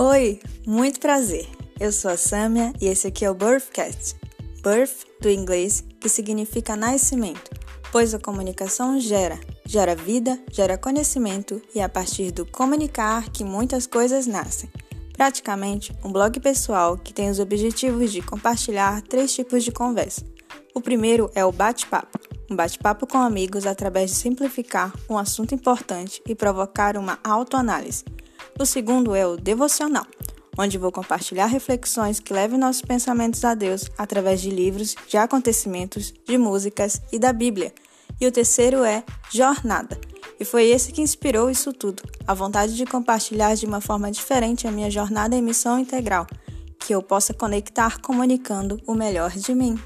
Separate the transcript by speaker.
Speaker 1: Oi, muito prazer. Eu sou a Samia e esse aqui é o Birthcast. Birth do inglês, que significa nascimento, pois a comunicação gera, gera vida, gera conhecimento e é a partir do comunicar que muitas coisas nascem. Praticamente um blog pessoal que tem os objetivos de compartilhar três tipos de conversa. O primeiro é o bate-papo, um bate-papo com amigos através de simplificar um assunto importante e provocar uma autoanálise. O segundo é o devocional, onde vou compartilhar reflexões que levem nossos pensamentos a Deus através de livros, de acontecimentos, de músicas e da Bíblia. E o terceiro é jornada. E foi esse que inspirou isso tudo, a vontade de compartilhar de uma forma diferente a minha jornada em missão integral, que eu possa conectar comunicando o melhor de mim.